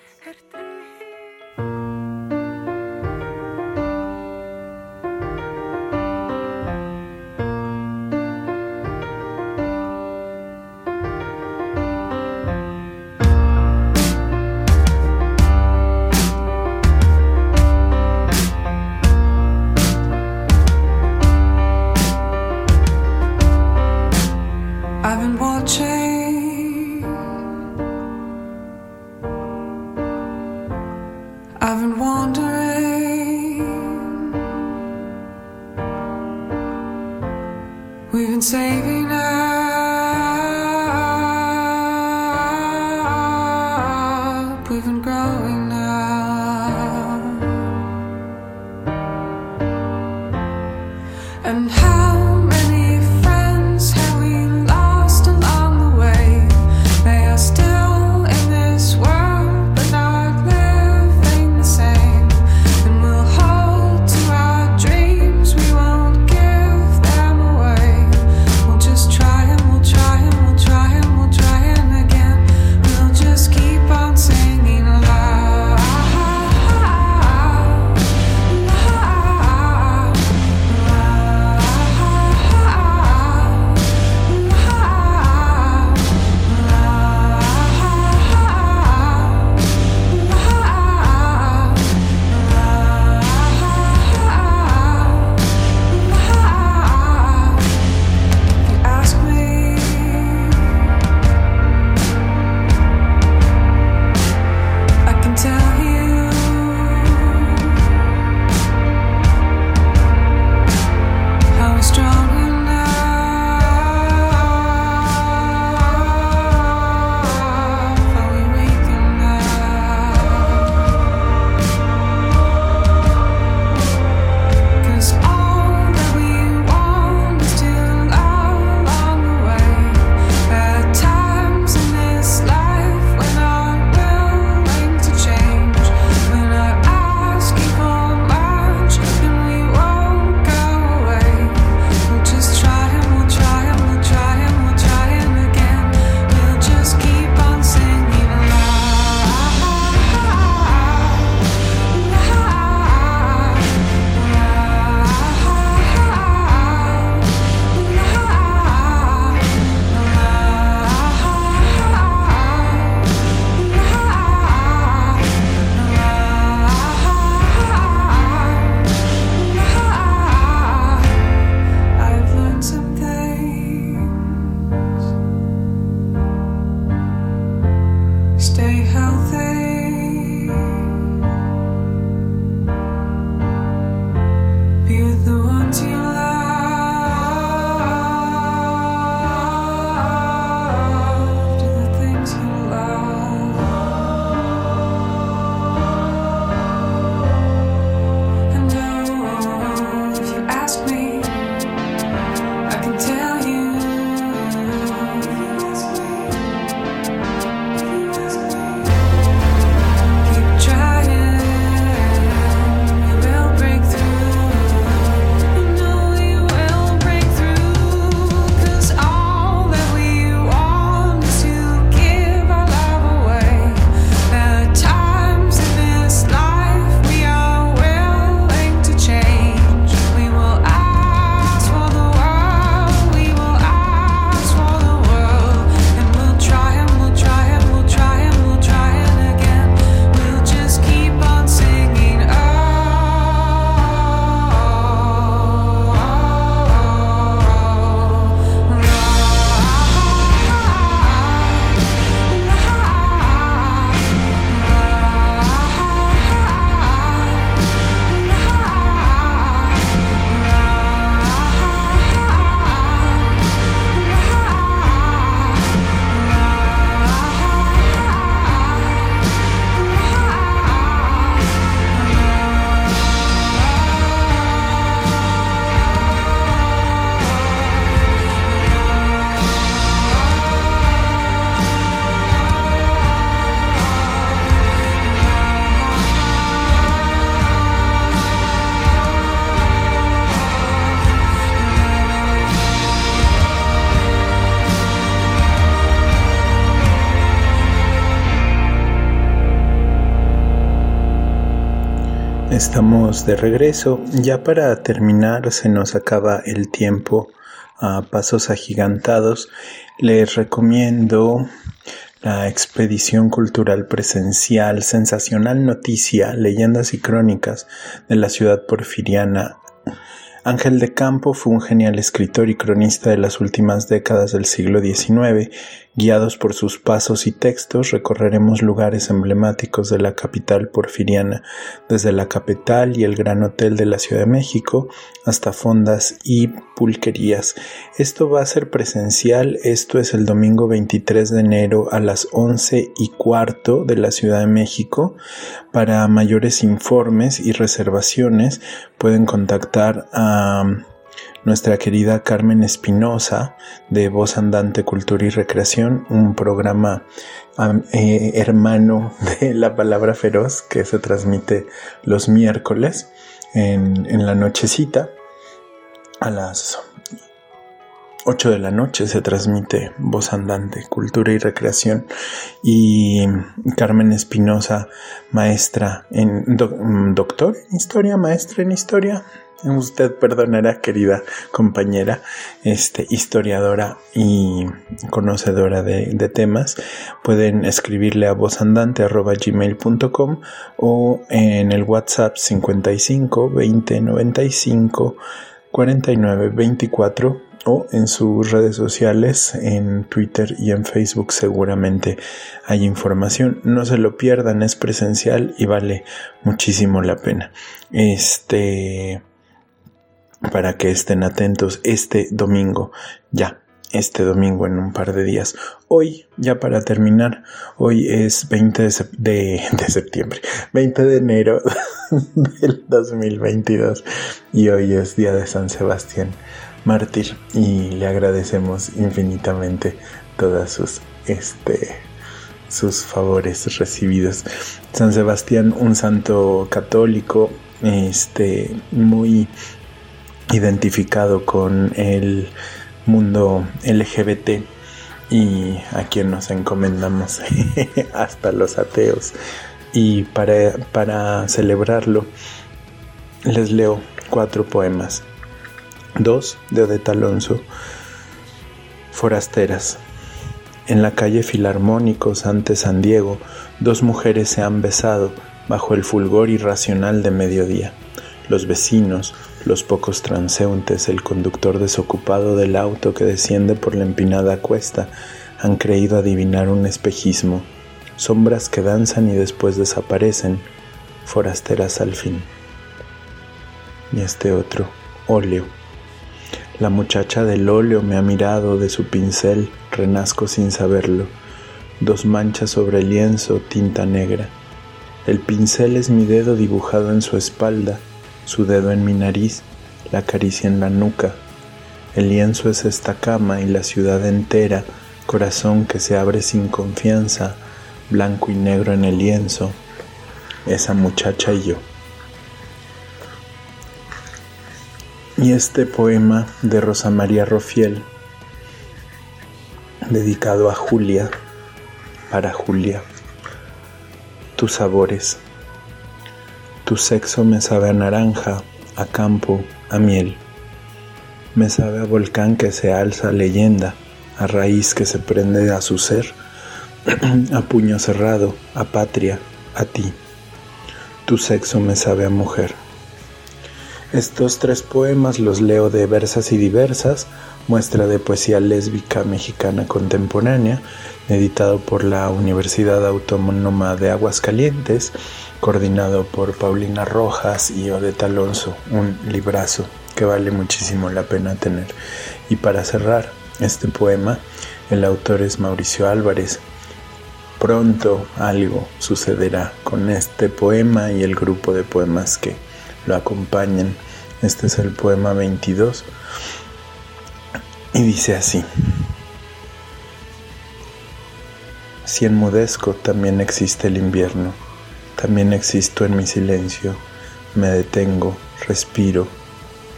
Estamos de regreso. Ya para terminar se nos acaba el tiempo a pasos agigantados. Les recomiendo la expedición cultural presencial, sensacional noticia, leyendas y crónicas de la ciudad porfiriana Ángel de Campo fue un genial escritor y cronista de las últimas décadas del siglo XIX. Guiados por sus pasos y textos, recorreremos lugares emblemáticos de la capital porfiriana, desde la capital y el Gran Hotel de la Ciudad de México hasta fondas y pulquerías. Esto va a ser presencial, esto es el domingo 23 de enero a las 11 y cuarto de la Ciudad de México. Para mayores informes y reservaciones pueden contactar a nuestra querida Carmen Espinosa de Voz Andante Cultura y Recreación, un programa eh, hermano de La Palabra Feroz que se transmite los miércoles en, en la nochecita a las 8 de la noche se transmite Voz Andante, Cultura y Recreación. Y Carmen Espinosa, maestra en doctor en historia, maestra en historia. Usted perdonará, querida compañera, este, historiadora y conocedora de, de temas. Pueden escribirle a vozandante.gmail.com o en el WhatsApp 55 20 95 49 24 o en sus redes sociales, en Twitter y en Facebook seguramente hay información. No se lo pierdan, es presencial y vale muchísimo la pena. Este para que estén atentos este domingo ya este domingo en un par de días. Hoy, ya para terminar, hoy es 20 de, de, septiembre, 20 de enero del 2022 y hoy es día de San Sebastián mártir y le agradecemos infinitamente todas sus este sus favores recibidos. San Sebastián, un santo católico, este muy identificado con el mundo LGBT y a quien nos encomendamos hasta los ateos. Y para, para celebrarlo les leo cuatro poemas 2 de Odeta Alonso. Forasteras. En la calle Filarmónicos ante San Diego, dos mujeres se han besado bajo el fulgor irracional de mediodía. Los vecinos, los pocos transeúntes, el conductor desocupado del auto que desciende por la empinada cuesta, han creído adivinar un espejismo, sombras que danzan y después desaparecen, forasteras al fin. Y este otro, óleo la muchacha del óleo me ha mirado de su pincel, renazco sin saberlo. Dos manchas sobre el lienzo, tinta negra. El pincel es mi dedo dibujado en su espalda, su dedo en mi nariz, la caricia en la nuca. El lienzo es esta cama y la ciudad entera, corazón que se abre sin confianza, blanco y negro en el lienzo, esa muchacha y yo. Y este poema de Rosa María Rofiel, dedicado a Julia, para Julia, tus sabores. Tu sexo me sabe a naranja, a campo, a miel. Me sabe a volcán que se alza leyenda, a raíz que se prende a su ser, a puño cerrado, a patria, a ti. Tu sexo me sabe a mujer. Estos tres poemas los leo de Versas y Diversas, muestra de poesía lésbica mexicana contemporánea, editado por la Universidad Autónoma de Aguascalientes, coordinado por Paulina Rojas y Odeta Alonso, un librazo que vale muchísimo la pena tener. Y para cerrar este poema, el autor es Mauricio Álvarez. Pronto algo sucederá con este poema y el grupo de poemas que lo acompañan. Este es el poema 22 y dice así. Si enmudezco, también existe el invierno, también existo en mi silencio, me detengo, respiro,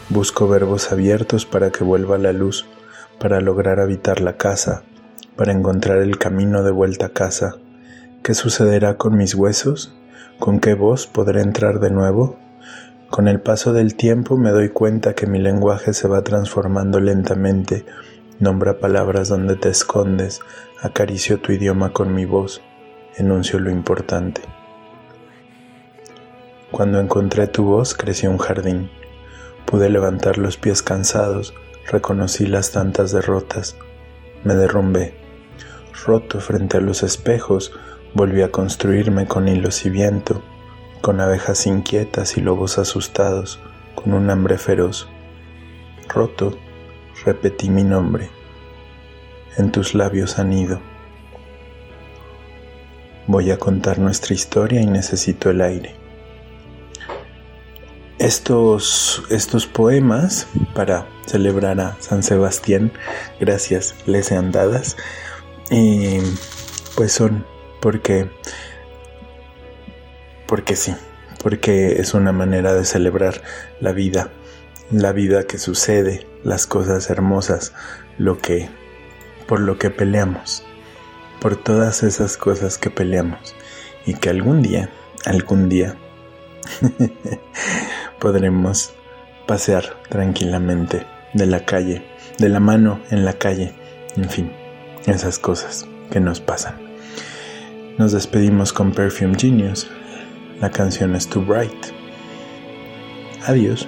busco verbos abiertos para que vuelva la luz, para lograr habitar la casa, para encontrar el camino de vuelta a casa. ¿Qué sucederá con mis huesos? ¿Con qué voz podré entrar de nuevo? Con el paso del tiempo me doy cuenta que mi lenguaje se va transformando lentamente. Nombra palabras donde te escondes, acaricio tu idioma con mi voz, enuncio lo importante. Cuando encontré tu voz creció un jardín. Pude levantar los pies cansados, reconocí las tantas derrotas, me derrumbé. Roto frente a los espejos, volví a construirme con hilos y viento con abejas inquietas y lobos asustados, con un hambre feroz. Roto, repetí mi nombre. En tus labios han ido. Voy a contar nuestra historia y necesito el aire. Estos, estos poemas para celebrar a San Sebastián, gracias, les sean dadas, y pues son porque porque sí, porque es una manera de celebrar la vida, la vida que sucede, las cosas hermosas, lo que por lo que peleamos, por todas esas cosas que peleamos y que algún día, algún día podremos pasear tranquilamente de la calle, de la mano en la calle, en fin, esas cosas que nos pasan. Nos despedimos con Perfume Genius, la canción es Too Bright. Adiós.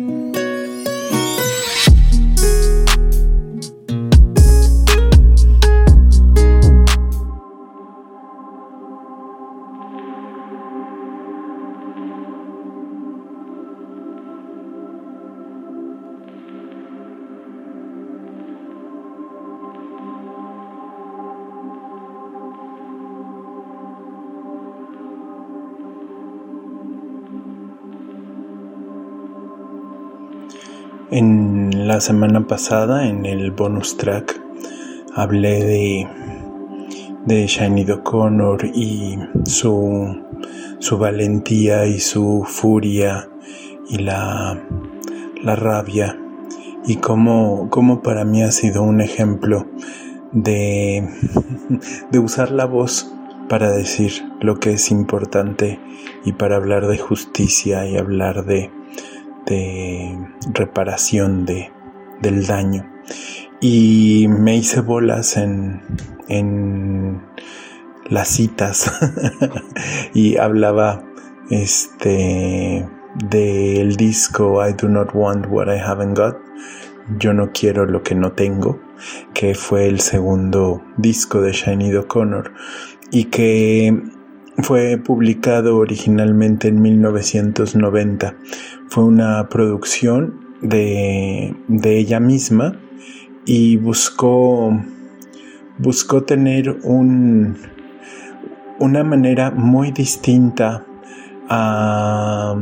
En la semana pasada, en el bonus track, hablé de, de Shiny O'Connor y su, su valentía y su furia y la, la rabia. Y cómo, cómo para mí ha sido un ejemplo de, de usar la voz para decir lo que es importante y para hablar de justicia y hablar de, de reparación de, del daño. Y me hice bolas en, en las citas y hablaba este del disco I do not want what I haven't got. Yo no quiero lo que no tengo, que fue el segundo disco de Shiny O'Connor y que fue publicado originalmente en 1990. Fue una producción de, ella misma y buscó, buscó tener un, una manera muy distinta a,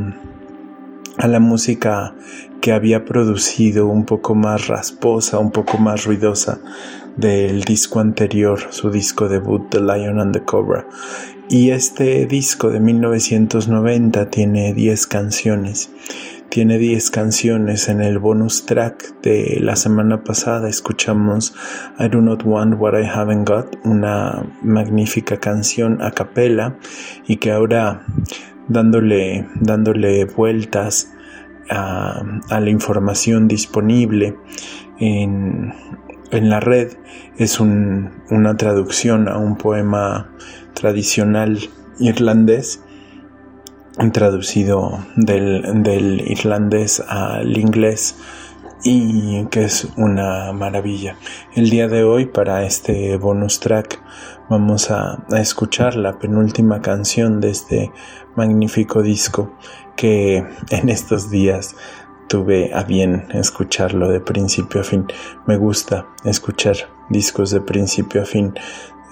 a la música que había producido, un poco más rasposa, un poco más ruidosa del disco anterior, su disco debut, The Lion and the Cobra. Y este disco de 1990 tiene 10 canciones. Tiene 10 canciones. En el bonus track de la semana pasada escuchamos I Do Not Want What I Haven't Got, una magnífica canción a capela y que ahora dándole, dándole vueltas a, la información disponible en, en la red es una traducción a un poema tradicional irlandés traducido del, irlandés al inglés y que es una maravilla. El día de hoy para este bonus track vamos a, escuchar la penúltima canción de este magnífico disco que en estos días tuve a bien escucharlo de principio a fin. Me gusta escuchar discos de principio a fin.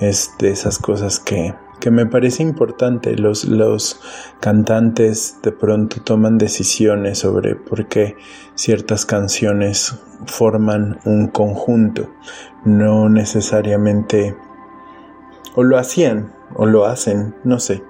Es de esas cosas que, que me parece importante. Los, los cantantes de pronto toman decisiones sobre por qué ciertas canciones forman un conjunto. No necesariamente o lo hacían o lo hacen, no sé.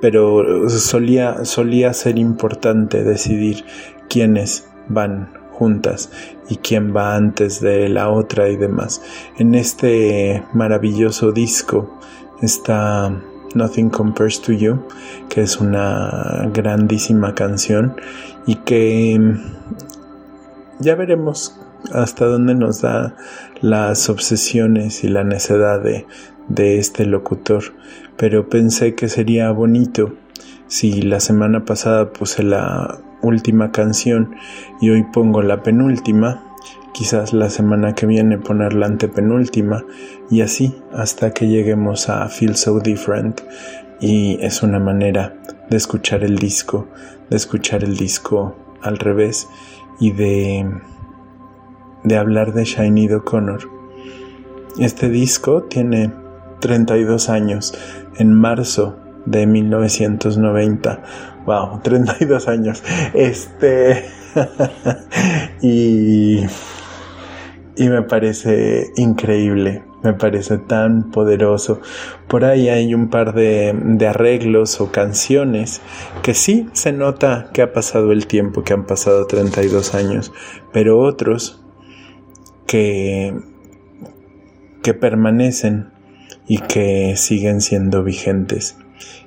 Pero solía, solía ser importante decidir quiénes van juntas y quién va antes de la otra y demás. En este maravilloso disco está Nothing Compares to You, que es una grandísima canción y que ya veremos hasta dónde nos da las obsesiones y la necedad de, de este locutor, pero pensé que sería bonito si la semana pasada puse la última canción y hoy pongo la penúltima, quizás la semana que viene poner la antepenúltima y así hasta que lleguemos a Feel So Different y es una manera de escuchar el disco, de escuchar el disco al revés y de de hablar de Shiny O'Connor. Este disco tiene 32 años. En marzo de 1990. Wow, 32 años. Este. y. Y me parece increíble, me parece tan poderoso. Por ahí hay un par de, de, arreglos o canciones que sí se nota que ha pasado el tiempo, que han pasado 32 años, pero otros que, que permanecen y que siguen siendo vigentes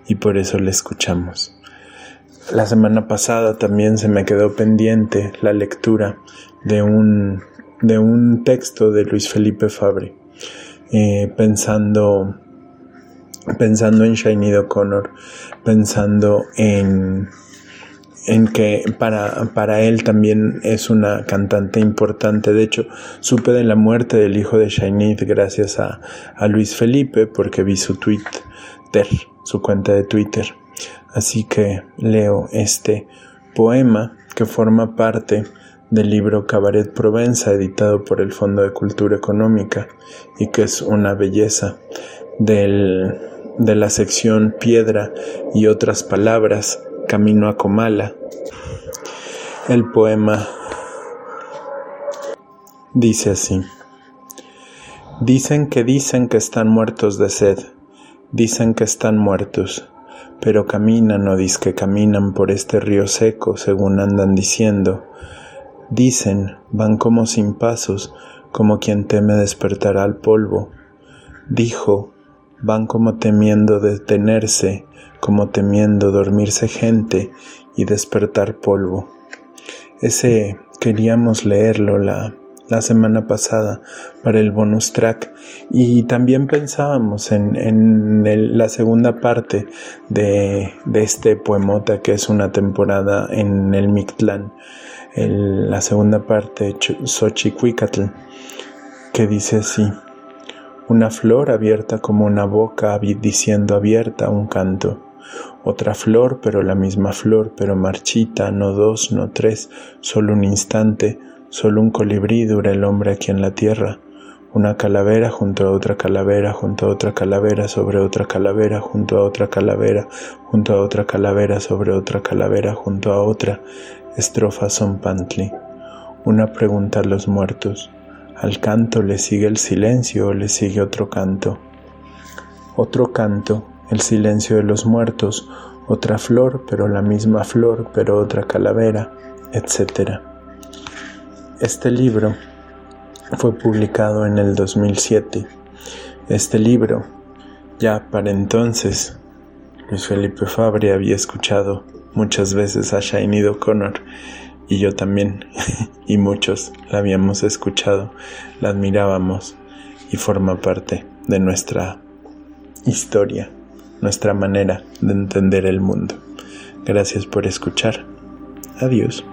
y por eso le escuchamos. La semana pasada también se me quedó pendiente la lectura de un, de un texto de Luis Felipe Fabre, eh, pensando pensando en Shiny O'Connor, pensando en, en que para, para él también es una cantante importante. De hecho, supe de la muerte del hijo de Shainid gracias a, a Luis Felipe porque vi su Twitter, su cuenta de Twitter. Así que leo este poema que forma parte del libro Cabaret Provenza editado por el Fondo de Cultura Económica y que es una belleza del, de la sección Piedra y otras palabras Camino a Comala. El poema dice así. Dicen que dicen que están muertos de sed, dicen que están muertos, pero caminan o que caminan por este río seco según andan diciendo, Dicen, van como sin pasos, como quien teme despertar al polvo. Dijo, van como temiendo detenerse, como temiendo dormirse gente y despertar polvo. Ese queríamos leerlo la, la semana pasada para el bonus track. Y también pensábamos en, en la segunda parte de, de, este poemota que es una temporada en el Mictlán. La segunda parte, Xochicuicatl, que dice así, una flor abierta como una boca diciendo abierta un canto, otra flor, pero la misma flor, pero marchita, no dos, no tres, solo un instante, solo un colibrí dura el hombre aquí en la tierra, una calavera junto a otra calavera, junto a otra calavera, sobre otra calavera, junto a otra calavera, junto a otra calavera, sobre otra calavera, junto a otra, Estrofa son pantli. Una pregunta a los muertos. ¿Al canto le sigue el silencio o le sigue otro canto? Otro canto, el silencio de los muertos, otra flor, pero la misma flor, pero otra calavera, etc. Este libro fue publicado en el 2007. Este libro, ya para entonces, Luis Felipe Fabre había escuchado muchas veces a Shiny O'Connor y yo también y muchos la habíamos escuchado, la admirábamos y forma parte de nuestra historia, nuestra manera de entender el mundo. Gracias por escuchar. Adiós.